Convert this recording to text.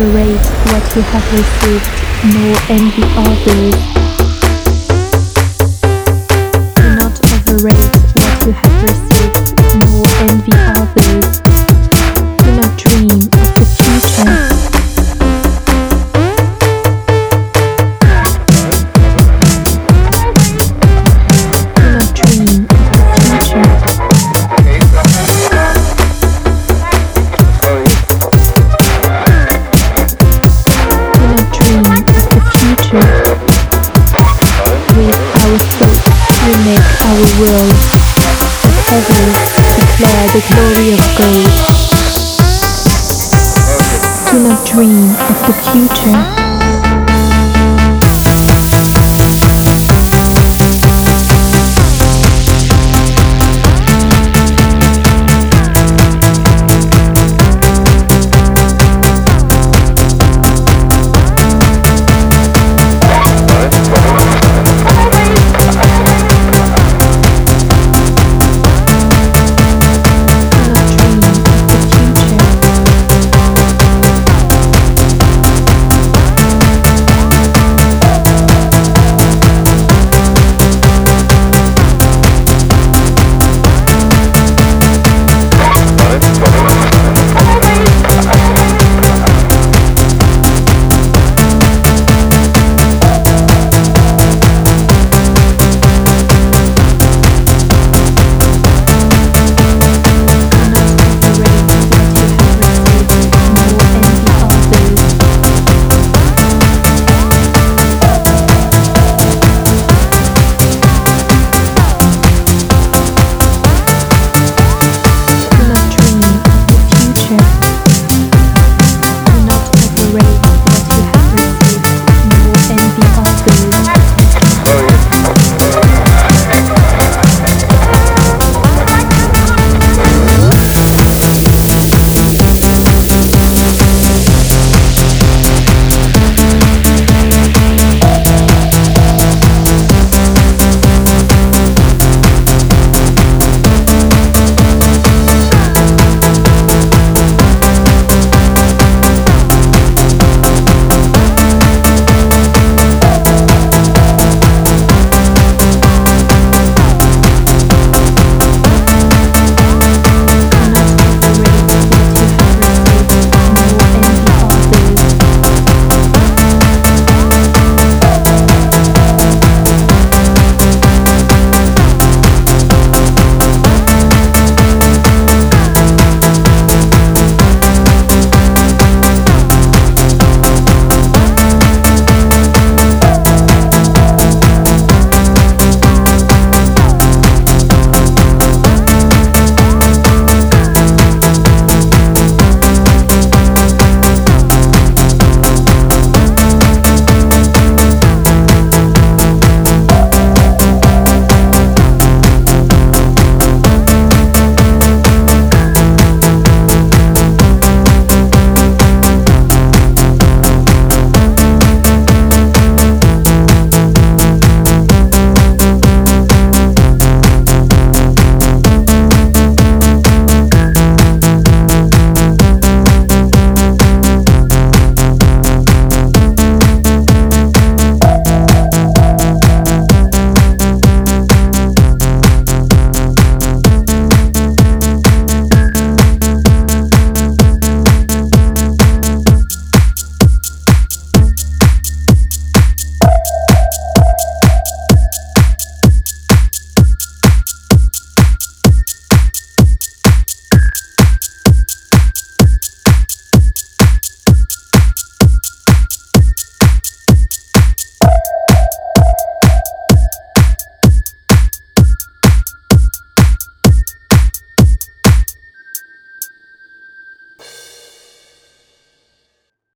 overrate what you have received, nor envy others. We make our world, but others declare the glory of God. Do not dream of the future.